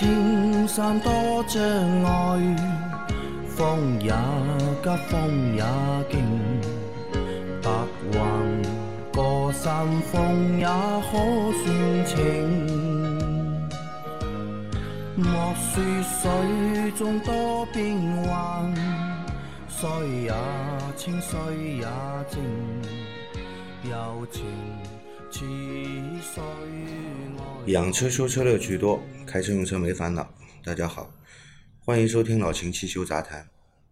莫说青山多障碍，风也急，风也劲，白云过山峰也可算情。莫说水中多变幻，水也清，水也静，柔情似。养车修车乐趣多，开车用车没烦恼。大家好，欢迎收听老秦汽修杂谈，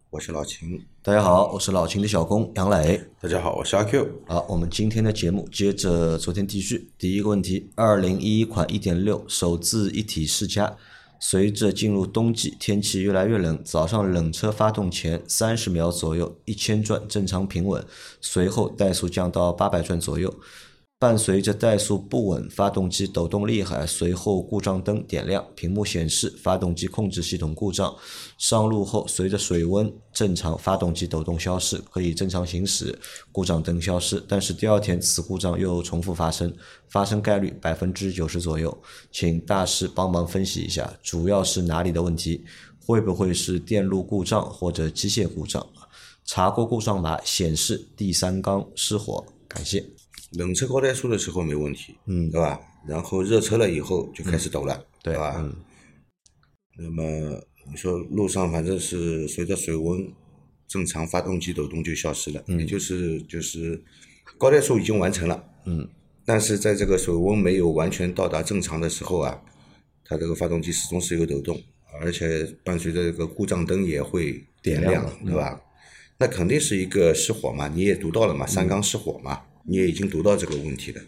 我是老秦。大家好，我是老秦的小工杨磊。大家好，我是阿 Q。好，我们今天的节目接着昨天继续。第一个问题，二零一一款一点六手自一体世家，随着进入冬季，天气越来越冷，早上冷车发动前三十秒左右一千转正常平稳，随后怠速降到八百转左右。伴随着怠速不稳，发动机抖动厉害，随后故障灯点亮，屏幕显示发动机控制系统故障。上路后，随着水温正常，发动机抖动消失，可以正常行驶，故障灯消失。但是第二天此故障又重复发生，发生概率百分之九十左右。请大师帮忙分析一下，主要是哪里的问题？会不会是电路故障或者机械故障？查过故障码，显示第三缸失火。感谢。冷车高怠速的时候没问题，嗯对吧？然后热车了以后就开始抖了，对吧？嗯那么你说路上反正是随着水温正常，发动机抖动就消失了，嗯也就是就是高怠速已经完成了，嗯，但是在这个水温没有完全到达正常的时候啊，它这个发动机始终是有抖动，而且伴随着这个故障灯也会点亮，点亮对吧？那肯定是一个失火嘛，你也读到了嘛，三缸失火嘛，你也已经读到这个问题了。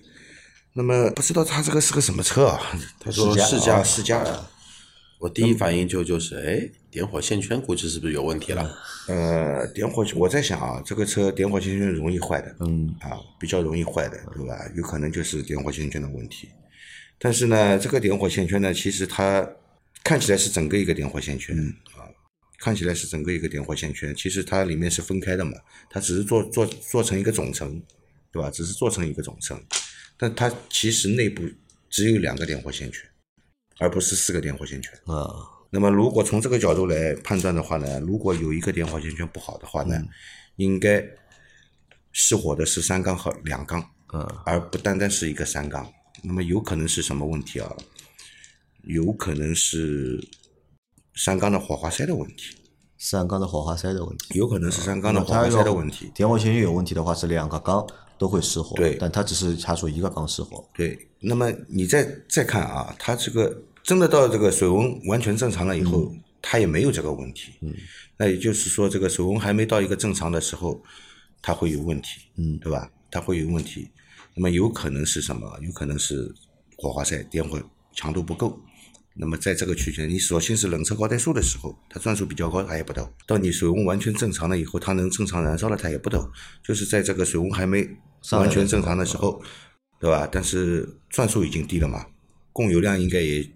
那么不知道他这个是个什么车啊？他说世嘉啊世嘉世嘉，我第一反应就就是，哎，点火线圈估计是不是有问题了？呃，点火，我在想啊，这个车点火线圈容易坏的，嗯啊，比较容易坏的，对吧？有可能就是点火线圈的问题。但是呢，这个点火线圈呢，其实它看起来是整个一个点火线圈、啊，看起来是整个一个点火线圈，其实它里面是分开的嘛，它只是做做做成一个总成，对吧？只是做成一个总成，但它其实内部只有两个点火线圈，而不是四个点火线圈。啊，那么如果从这个角度来判断的话呢，如果有一个点火线圈不好的话呢，应该失火的是三缸和两缸，嗯而不单单是一个三缸。那么有可能是什么问题啊？有可能是三缸的火花塞的问题，三缸的火花塞的问题。有可能是三缸的火花塞的问题。点火线圈有问题的话，是两个缸都会失火。对但它只是查出一个缸失火。对，那么你再再看啊，它这个真的到这个水温完全正常了以后，它也没有这个问题。嗯，那也就是说，这个水温还没到一个正常的时候，它会有问题。嗯对吧？它会有问题。那么有可能是什么？有可能是火花塞点火强度不够。那么在这个区间，你索性是冷车高怠速的时候，它转速比较高，它也不抖；到你水温完全正常了以后，它能正常燃烧了，它也不抖。就是在这个水温还没完全正常的时候，对吧？但是转速已经低了嘛，供油量应该也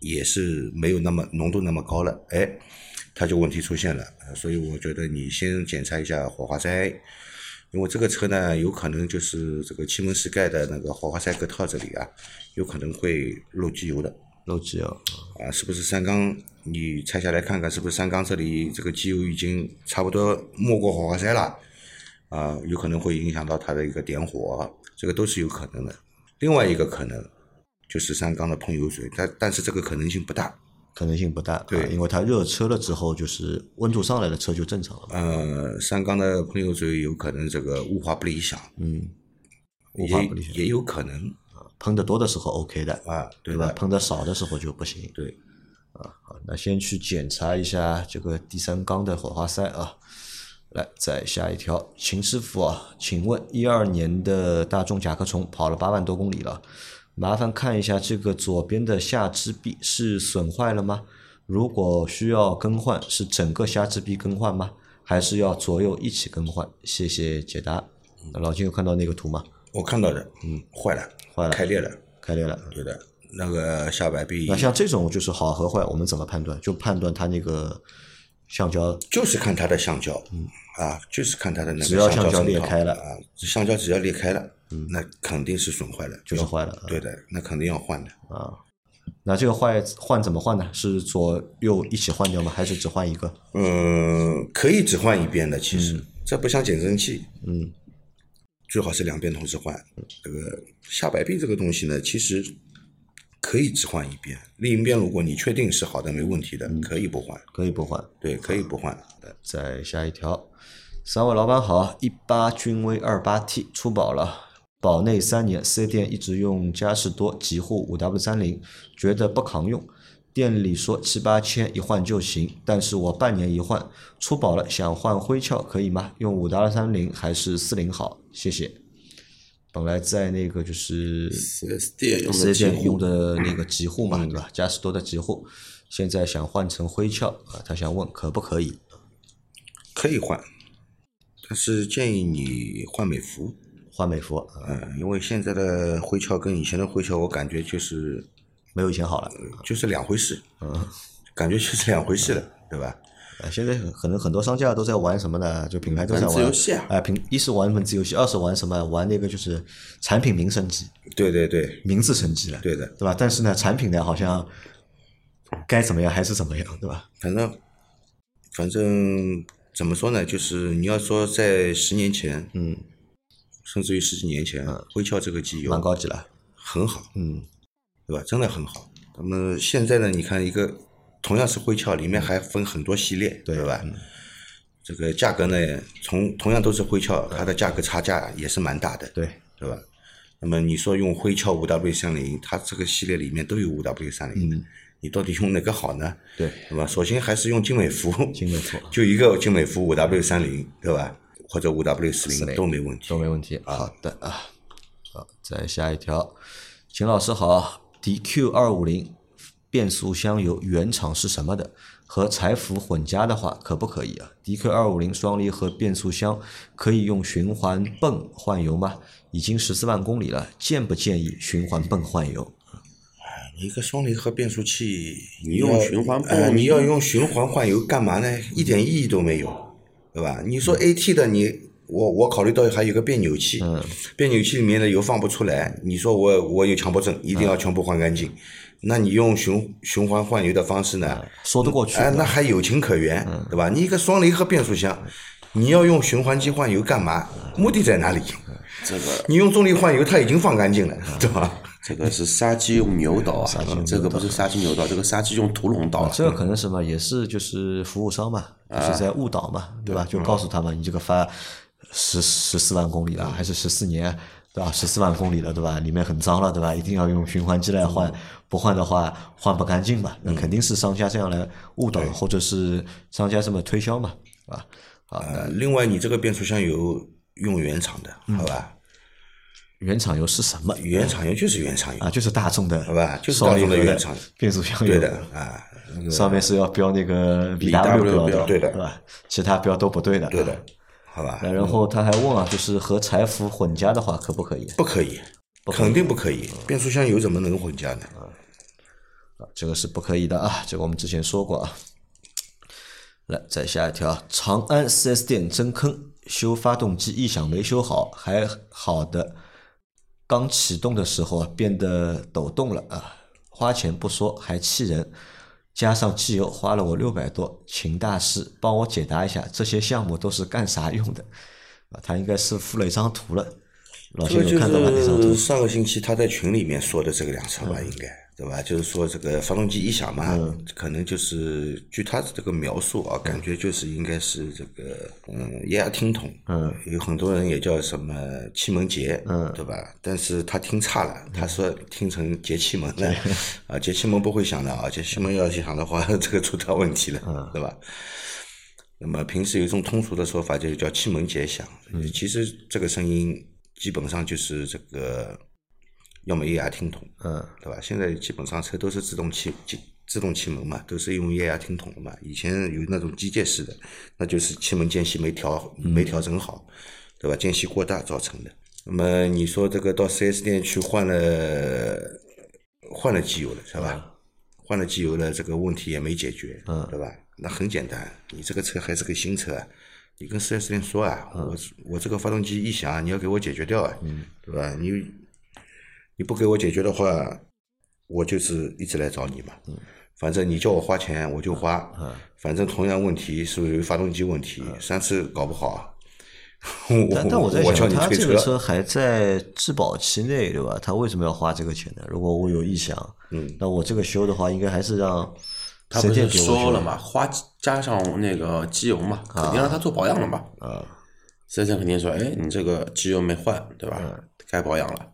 也是没有那么浓度那么高了，哎，它就问题出现了。呃所以我觉得你先检查一下火花塞，因为这个车呢，有可能就是这个气门室盖的那个火花塞隔套这里啊，有可能会漏机油的。漏机油。啊，是不是三缸？你拆下来看看，是不是三缸这里这个机油已经差不多没过火花塞了？啊，有可能会影响到它的一个点火，这个都是有可能的。另外一个可能就是三缸的喷油嘴，但但是这个可能性不大。可能性不大，对啊因为它热车了之后，就是温度上来了，车就正常了。呃，三缸的喷油嘴有可能这个雾化不理想，嗯，雾化不理想也也有可能喷的多的时候 OK 的，啊，对对吧？喷的少的时候就不行。对，啊好，那先去检查一下这个第三缸的火花塞啊。来，再下一条，秦师傅啊，请问一二年的大众甲壳虫跑了八万多公里了，麻烦看一下这个左边的下肢臂是损坏了吗？如果需要更换，是整个下肢臂更换吗？还是要左右一起更换？谢谢解答。老金有看到那个图吗？我看到的，嗯，坏了，坏了开裂了，开裂了。对的，那个下摆臂那像这种就是好和坏，我们怎么判断？就判断它那个橡胶就是看它的橡胶，嗯，啊，就是看它的那个只要橡胶裂开了啊，橡胶只要裂开了，嗯，那肯定是损坏了，就是坏了对的，那肯定要换的。啊。那这个坏换怎么换呢？是左右一起换掉吗？还是只换一个？嗯，可以只换一边的，其实、这不像减震器，嗯，最好是两边同时换。这个下摆臂这个东西呢，其实可以只换一边，另一边如果你确定是好的没问题的，可以不换，可以不换。对，可以不换。再下一条，三位老板好，一八君威二八 T 出保了，保内三年，四 S 店一直用嘉实多极护五 W 三零，觉得不扛用。店里说七八千一换就行，但是我半年一换，出保了想换灰壳可以吗？用五 W 三零还是四零好？谢谢。本来在那个就是四 S 店用四的 S 店用的的那个极护嘛，对吧？嘉实多的极护，现在想换成灰壳啊，他想问可不可以？可以换，但是建议你换美孚，换美孚啊，嗯，因为现在的灰壳跟以前的灰壳，我感觉就是没有以前好了。就是两回事，嗯，感觉就是两回事了，对吧？呃，现在可能很多商家都在玩什么呢？就品牌都在玩哎，品一是玩文字游戏，二是玩什么？玩那个就是产品名升级、对对对，名字升级了，对的对吧？但是呢，产品呢好像该怎么样还是怎么样，对吧？反正反正怎么说呢？就是你要说在十年前，嗯，甚至于十几年前，灰翘这个机油蛮高级了，很好，嗯，对吧？真的很好。那么现在呢？你看一个同样是灰壳，里面还分很多系列，对吧？这个价格呢，从同样都是灰壳，它的价格差价也是蛮大的，对，对吧？那么你说用灰壳五 W 三零，它这个系列里面都有五 W 三零，你到底用哪个好呢？对，那么？首先还是用精美孚，精美孚 就一个精美孚五 W 三零，对吧？或者五 W 四零40都没问题，都没问题。好的啊，好，再下一条，秦老师好，DQ 二五零变速箱油原厂是什么的？和柴伏混加的话，可不可以啊？DQ 二五零双离合变速箱可以用循环泵换油吗？已经十四万公里了，建不建议循环泵换油？一个双离合变速器，你用循环呃，泵你要用循环换油干嘛呢？一点意义都没有，对吧？你说 AT 的你，我我考虑到还有个变扭器，变扭器里面的油放不出来，你说我我有强迫症，一定要全部换干净，那你用循循环换油的方式呢？说得过去。哎，那还有情可原，对吧？你一个双离合变速箱，你要用循环机换油干嘛？目的在哪里？这个你用重力换油，它已经放干净了，对吧？这个是杀鸡用牛刀啊，这个不是杀鸡牛刀，这个杀鸡用屠龙刀啊。这个可能什么也是就是服务商嘛，就是在误导嘛，对吧？就告诉他们，你这个发十十四万公里了，还是十四年，对吧？十四万公里了，对吧？里面很脏了，对吧？一定要用循环机来换，不换的话换不干净嘛。那肯定是商家这样来误导，或者是商家这么推销嘛，对吧？好，呃，另外你这个变速箱油用原厂的，好吧？原厂油是什么？原厂油就是原厂油啊，就是大众的，好吧就是双大众的原厂变速箱油，对的啊，上面是要标那个 BW 标标对的对吧？其他标都不对的，对的，好吧？那然后他还问啊，就是和柴伏混加的话可不可以？不可以，肯定不可以。变速箱油怎么能混加呢？啊，这个是不可以的啊，这个我们之前说过啊。来，再下一条，长安 4S 店真坑，修发动机异响没修好，还好的，刚启动的时候啊变得抖动了啊，花钱不说还气人，加上机油花了我六百多，请大师帮我解答一下，这些项目都是干啥用的？啊，他应该是附了一张图了，老这个就看到是？上个星期他在群里面说的这个辆车吧，应该对吧？就是说这个发动机异响嘛，可能就是据他这个描述啊，感觉就是应该是这个嗯液压听筒，嗯，有很多人也叫什么气门节，嗯，对吧？但是他听差了，他说听成节气门了，啊，节气门不会响的啊，节气门要响的话，这个出大问题了，对吧？那么平时有一种通俗的说法，就是叫气门节响。其实这个声音基本上就是这个，要么液压听筒，嗯，对吧？现在基本上车都是自动气自自动气门嘛，都是用液压听筒的嘛。以前有那种机械式的，那就是气门间隙没调没调整好，对吧？间隙过大造成的。那么你说这个到 4S 店去换了换了机油了，是吧？换了机油了，这个问题也没解决，嗯，对吧？那很简单，你这个车还是个新车啊，你跟四 S 店说啊，我我这个发动机异响，你要给我解决掉啊，对吧？你你不给我解决的话，我就是一直来找你嘛。反正你叫我花钱我就花，反正同样问题属于发动机问题，三次搞不好，但但我在想，他这个车还在质保期内，对吧？他为什么要花这个钱呢？如果我有异响，嗯，那我这个修的话，应该还是让他不是四店给我修说了嘛，花加上那个机油嘛，肯定让他做保养了嘛。啊，四 S 店肯定说，哎，你这个机油没换，对吧？该保养了。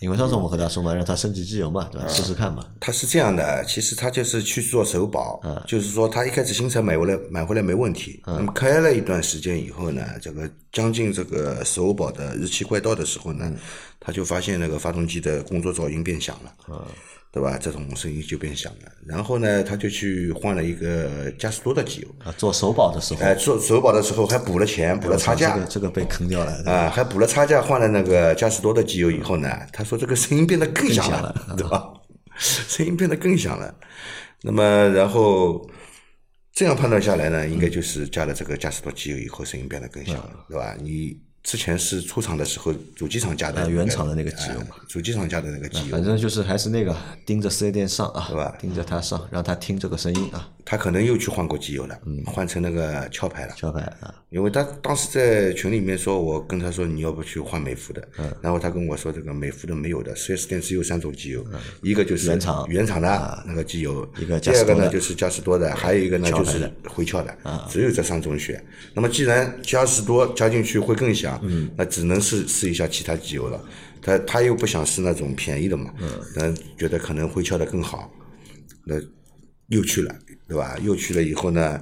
因为上次我们和他说嘛，让他升级机油嘛，对吧？试试看嘛。他是这样的，其实他就是去做首保，就是说他一开始新车买回来买回来没问题，那么开了一段时间以后呢，这个将近这个首保的日期快到的时候呢，他就发现那个发动机的工作噪音变响了，对吧？这种声音就变响了，然后呢，他就去换了一个嘉实多的机油，啊，做首保的时候，哎，做首保的时候还补了钱，补了差价，这个这个被坑掉了，啊，还补了差价，换了那个嘉实多的机油以后呢，他说这个声音变得更响更响了，了对吧？声音变得更响了。那么，然后这样判断下来呢，应该就是加了这个嘉实多机油以后，声音变得更响了，对吧？你之前是出厂的时候主机厂加的啊那个原厂的那个机油嘛。哎主机厂加的那个机油。反，正就是还是那个盯着四 S 店上啊，对吧？盯着他上，让他听这个声音啊，他可能又去换过机油了，嗯。换成那个壳牌了。壳牌啊，因为他当时在群里面说，我跟他说你要不去换美孚的，嗯。然后他跟我说这个美孚的没有的四 S 店只有三种机油，一个就是嗯原厂。原厂的那个机油，一个第二个呢就是嘉实多的，还有一个呢就是回壳的，只有这三种选。那么既然嘉实多加进去会更响，那只能是试一下其他机油了。他他又不想试那种便宜的嘛，嗯。觉得可能回壳的更好，那又去了，对吧？又去了以后呢，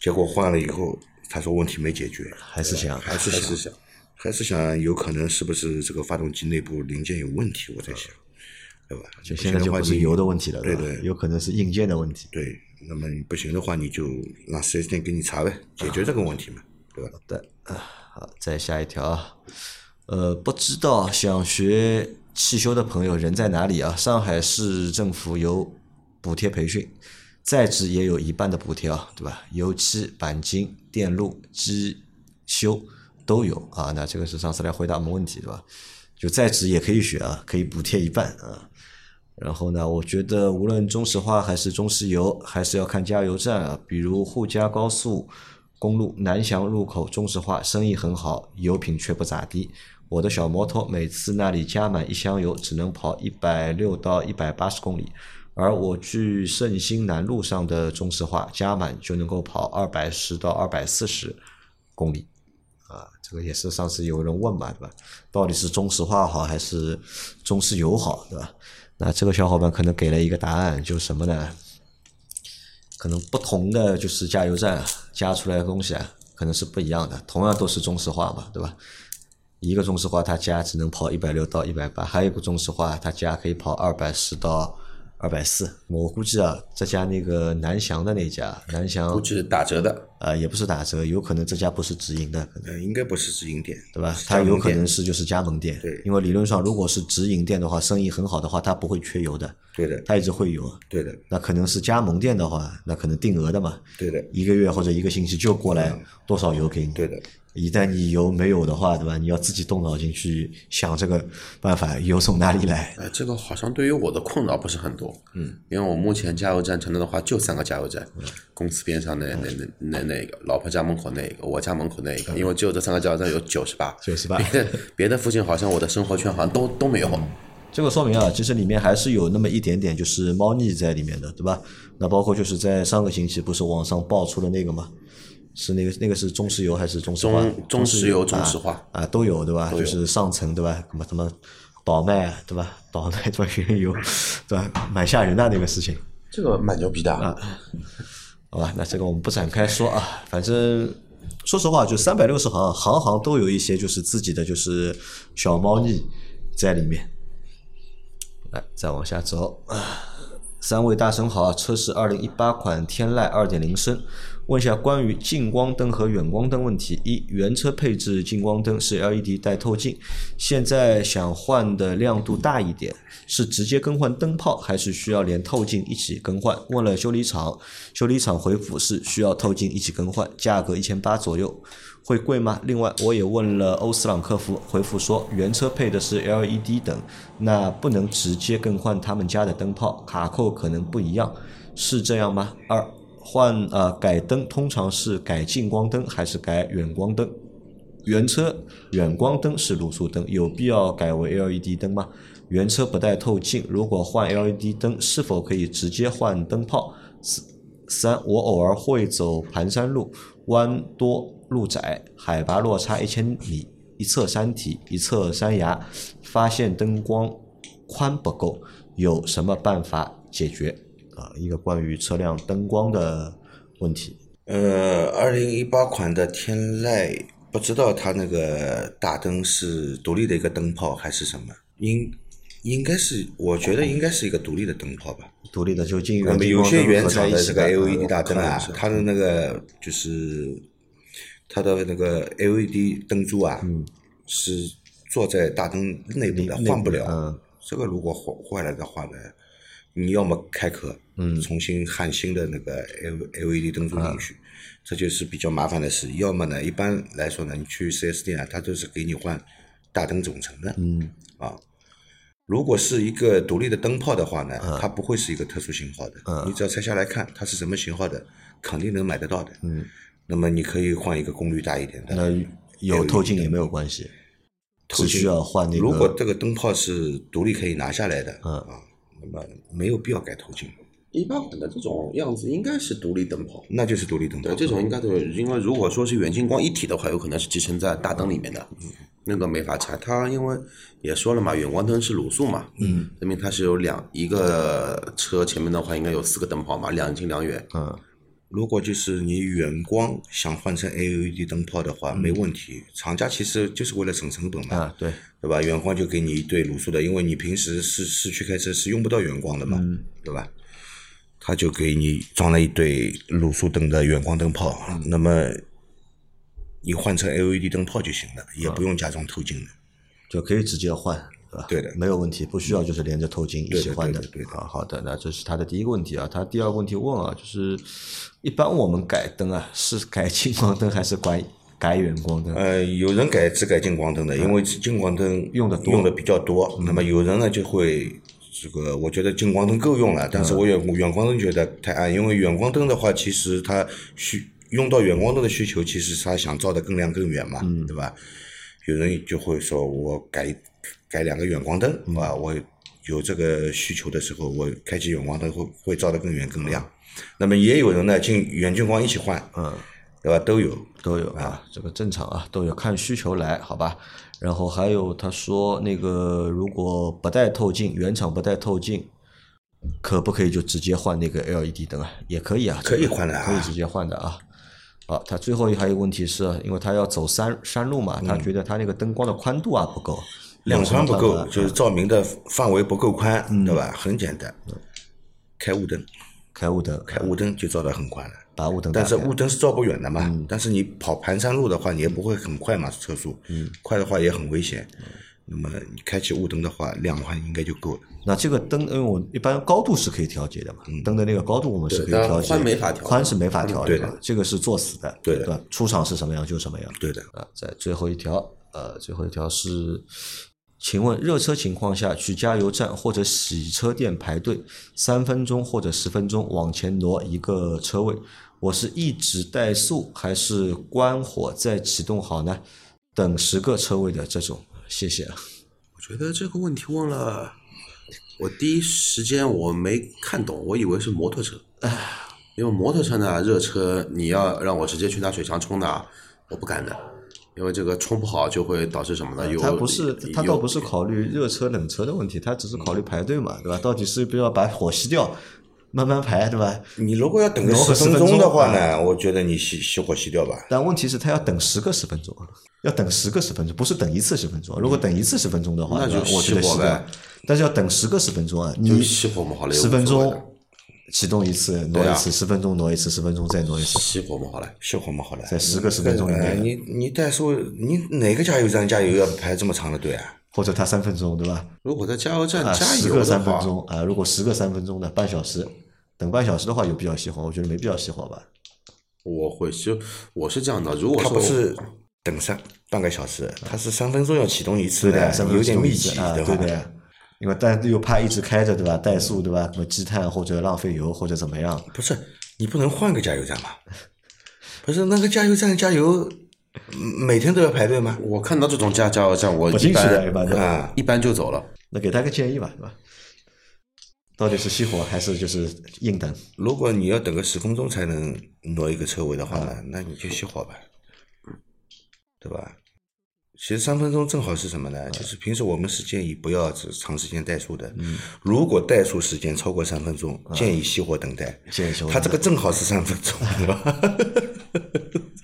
结果换了以后，他说问题没解决，还是想还是想还是想有可能是不是这个发动机内部零件有问题？我在想，对吧？就现在就不是油的问题了，对对有可能是硬件的问题。对。那么你不行的话，你就让四 S 店给你查呗，解决这个问题嘛，对吧？好的啊，好，再下一条啊，呃，不知道想学汽修的朋友人在哪里啊？上海市政府有补贴培训，在职也有一半的补贴啊，对吧？油漆、钣金、电路、机修都有啊。那这个是上次来回答我们问题对吧？就在职也可以学啊，可以补贴一半啊。然后呢，我觉得无论中石化还是中石油，还是要看加油站啊，比如沪嘉高速公路南翔入口中石化生意很好，油品却不咋地。我的小摩托每次那里加满一箱油只能跑一百六到一百八十公里，而我去盛兴南路上的中石化加满就能够跑二百十到二百四十公里。啊，这个也是上次有人问嘛，对吧？到底是中石化好还是中石油好，对吧？那这个小伙伴可能给了一个答案，就是什么呢？可能不同的就是加油站加出来的东西啊，可能是不一样的。同样都是中石化嘛，对吧？一个中石化它加只能跑一百六到一百八，还有一个中石化它加可以跑二百十到二百四。我估计啊，这家那个南翔的那家南翔估计是打折的。呃也不是打折，有可能这家不是直营的，可能呃，应该不是直营店，对吧？是它有可能是就是加盟店，对因为理论上如果是直营店的话，生意很好的话，它不会缺油的，对的，它一直会有。对的，那可能是加盟店的话，那可能定额的嘛，对的，一个月或者一个星期就过来多少油给你。对的。一旦你油没有的话，对吧？你要自己动脑筋去想这个办法，油从哪里来？哎，这个好像对于我的困扰不是很多，嗯，因为我目前加油站承诺的话就三个加油站，公司边上那那那那那个，老婆家门口那个，我家门口那一个，因为只有这三个加油站有九十八，98别的别的附近好像我的生活圈好像都都没有，这个说明啊，其实里面还是有那么一点点就是猫腻在里面的，对吧？那包括就是在上个星期不是网上爆出了那个吗？是那个那个是中石油还是中石化？中中石油、中啊石化，啊都有对吧？就是上层对吧？什么什么倒卖啊对吧？倒卖对吧？原油对吧？蛮吓人的那个事情。这个蛮牛逼的啊，好吧，那这个我们不展开说啊，反正说实话，就三百六十行，行行都有一些就是自己的就是小猫腻在里面。来，再往下走啊，三位大神好，车是二零一八款天籁二点零升，问下关于近光灯和远光灯问题：一，原车配置近光灯是 LED 带透镜，现在想换的亮度大一点，是直接更换灯泡，还是需要连透镜一起更换？问了修理厂，修理厂回复是需要透镜一起更换，价格一千八左右。会贵吗？另外，我也问了欧司朗客服，回复说原车配的是 LED 灯，那不能直接更换他们家的灯泡，卡扣可能不一样，是这样吗？二换呃改灯通常是改近光灯还是改远光灯？原车远光灯是卤素灯，有必要改为 LED 灯吗？原车不带透镜，如果换 LED 灯，是否可以直接换灯泡？四三，我偶尔会走盘山路，弯多路窄，海拔落差一千米，一侧山体，一侧山崖，发现灯光宽不够，有什么办法解决？啊，一个关于车辆灯光的问题。呃，二零一八款的天籁，不知道它那个大灯是独立的一个灯泡还是什么？应应该是，我觉得应该是一个独立的灯泡吧。独立的就进那么有些原厂的这个 LED 大灯啊它的那个就是它的那个 LED 灯珠啊，是坐在大灯内部的，换不了。嗯这个如果坏坏了的话呢，你要么开壳，嗯重新焊新的那个 L LED 灯珠进去，这就是比较麻烦的事。要么呢，一般来说呢，你去 4S 店啊，它都是给你换大灯总成的。嗯啊，如果是一个独立的灯泡的话呢，嗯它不会是一个特殊型号的，你只要拆下来看它是什么型号的，肯定能买得到的。嗯，那么你可以换一个功率大一点的。那有透镜也没有关系，只需要换那个。如果这个灯泡是独立可以拿下来的，嗯啊，那么没有必要改透镜，一八款的这种样子应该是独立灯泡。那就是独立灯泡。对，这种应该都有，因为如果说是远近光一体的话，有可能是集成在大灯里面的，那个没法拆。它因为也说了嘛，远光灯是卤素嘛，嗯，证明它是有两一个车前面的话应该有四个灯泡嘛，两近两远，嗯如果就是你远光想换成 LED 灯泡的话，没问题。厂家其实就是为了省成本嘛，啊，对，对吧？远光就给你一对卤素的，因为你平时市市区开车是用不到远光的嘛，对吧？他就给你装了一对卤素灯的远光灯泡，那么你换成 LED 灯泡就行了，也不用加装透镜的。就可以直接换，对吧？对的没有问题，不需要就是连着透镜一起换的。对的对对啊，好的，那这是他的第一个问题啊。他第二个问题问啊，就是一般我们改灯啊，是改近光灯还是改改远光灯？呃，有人改只改近光灯的，因为近光灯用的多用的比较多。那么有人呢就会这个，我觉得近光灯够用了，但是我远远光灯觉得太暗，因为远光灯的话，其实它需用到远光灯的需求，其实是它想照得更亮更远嘛，对吧？有人就会说我改改两个远光灯，啊，我有这个需求的时候，我开启远光灯会会照得更远更亮。那么也有人呢，近远近光一起换，嗯，对吧？都有。都有啊，这个正常啊，都有看需求来，好吧。然后还有他说那个如果不带透镜，原厂不带透镜，可不可以就直接换那个 LED 灯啊？也可以啊，可以换的啊可以直接换的啊。好，他最后还有一个问题是，因为他要走山山路嘛，他觉得他那个灯光的宽度啊不够，亮宽不够，就是照明的范围不够宽，对吧？很简单，开雾灯，开雾灯，开雾灯就照得很宽了。把雾灯但是雾灯是照不远的嘛，但是你跑盘山路的话，你也不会很快嘛，车速，快的话也很危险。那么你开启雾灯的话，亮的话应该就够了。那这个灯，因为我一般高度是可以调节的嘛，灯的那个高度我们是可以调节，宽没法调宽是没法调对的的，这个是作死的，对的吧？出厂是什么样就什么样。对的，啊，在最后一条，呃，最后一条是，请问热车情况下去加油站或者洗车店排队，三分钟或者十分钟往前挪一个车位，我是一直怠速还是关火再启动好呢？等十个车位的这种，谢谢啊。我觉得这个问题问了，我第一时间我没看懂，我以为是摩托车。因为摩托车呢，热车你要让我直接去拿水枪冲的，我不敢的，因为这个冲不好就会导致什么呢？有他不是，他倒不是考虑热车冷车的问题，他只是考虑排队嘛，对吧？到底是不是要把火熄掉，慢慢排，对吧？你如果要等个挪个10十分分钟钟的话啊呢，我觉得你熄熄火熄掉吧。但问题是，他要等十个十分钟，要等十个十分钟，不是等一次十分钟。如果等一次十分钟的话，那就熄火呗。但是要等十个十分钟啊，就你熄火嘛好了，十分钟启动一次挪一次，十分钟挪一次，十分钟再挪一次，熄火嘛，好了，熄火嘛，好了，在十个十分钟以内呃你你再说，你哪个加油站加油要排这么长的队啊？或者它三分钟，对吧？如果在加油站啊，加十个油的话，三分钟啊，如果十个三分钟的半小时，等半小时的话有必要熄火？我觉得没必要熄火吧。我会熄。我是这样的，如果说他不是等三半个小时，他是三分钟要启动一次对的，三分钟有点密集的话，对的。因为但又怕一直开着，对吧？怠速，对吧？什么积碳或者浪费油或者怎么样？不是你不能换个加油站吗？不是那个加油站加油，嗯每天都要排队吗？我看到这种加加油站，我不进一去的，一般。啊，一般就走了。那给他个建议吧，是吧？到底是熄火还是就是硬等？如果你要等个十分钟才能挪一个车位的话呢，那你就熄火吧，对吧？其实三分钟正好是什么呢？就是平时我们是建议不要长时间怠速的。如果怠速时间超过三分钟，建议熄火等待。建议熄火它这个正好是三分钟，对吧？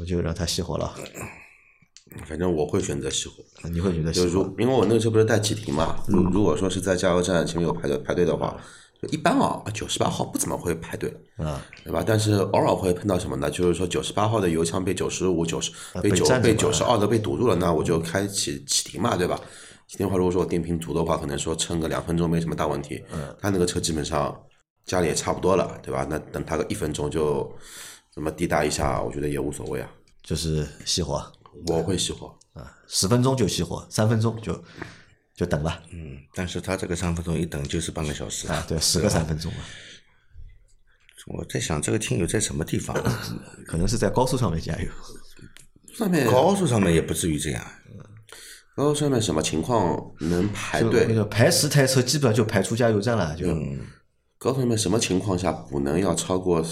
我就让它熄火了。反正我会选择熄火。你会觉得就熄火？如因为我那个车不是带启停嘛，如如果说是在加油站前面有排队排队的话，就一般啊，九十八号不怎么会排队，啊，对吧？但是偶尔会碰到什么呢？就是说九十八号的油枪被九十五、九十被九被九十二的被堵住了，那我就开启启停嘛，对吧？启停的话，如果说我电瓶足的话，可能说撑个两分钟没什么大问题。嗯，他那个车基本上家里也差不多了，对吧？那等他个一分钟就那么滴答一下，我觉得也无所谓啊。就是熄火我会熄火，啊，十分钟就熄火，三分钟就就等吧。嗯，但是它这个三分钟一等就是半个小时啊，对，十个三分钟嘛，我在想这个听友在什么地方？可能是在高速上面加油。上面高速上面也不至于这样。高速上面什么情况能排队那队？个排十台车，基本上就排出加油站了，就高速上面什么情况下补能要超过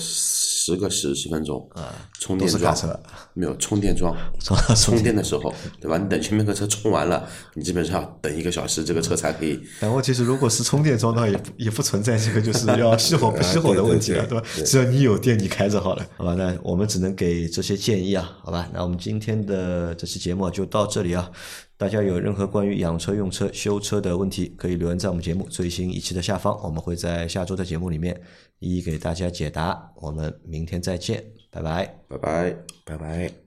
十个十十分钟？啊，充电桩车。没有充电桩，充充电的时候，对吧？你等前面个车充完了，你基本上要等一个小时，这个车才可以。但问题是，如果是充电桩的话，也也不存在这个就是 要熄火不熄火的问题了，对吧？只要你有电，你开着好了，好吧？那我们只能给这些建议啊，好吧？那我们今天的这期节目就到这里啊。大家有任何关于养车、用车、修车的问题，可以留言在我们节目最新一期的下方，我们会在下周的节目里面一一给大家解答。我们明天再见，拜拜。拜拜。拜拜。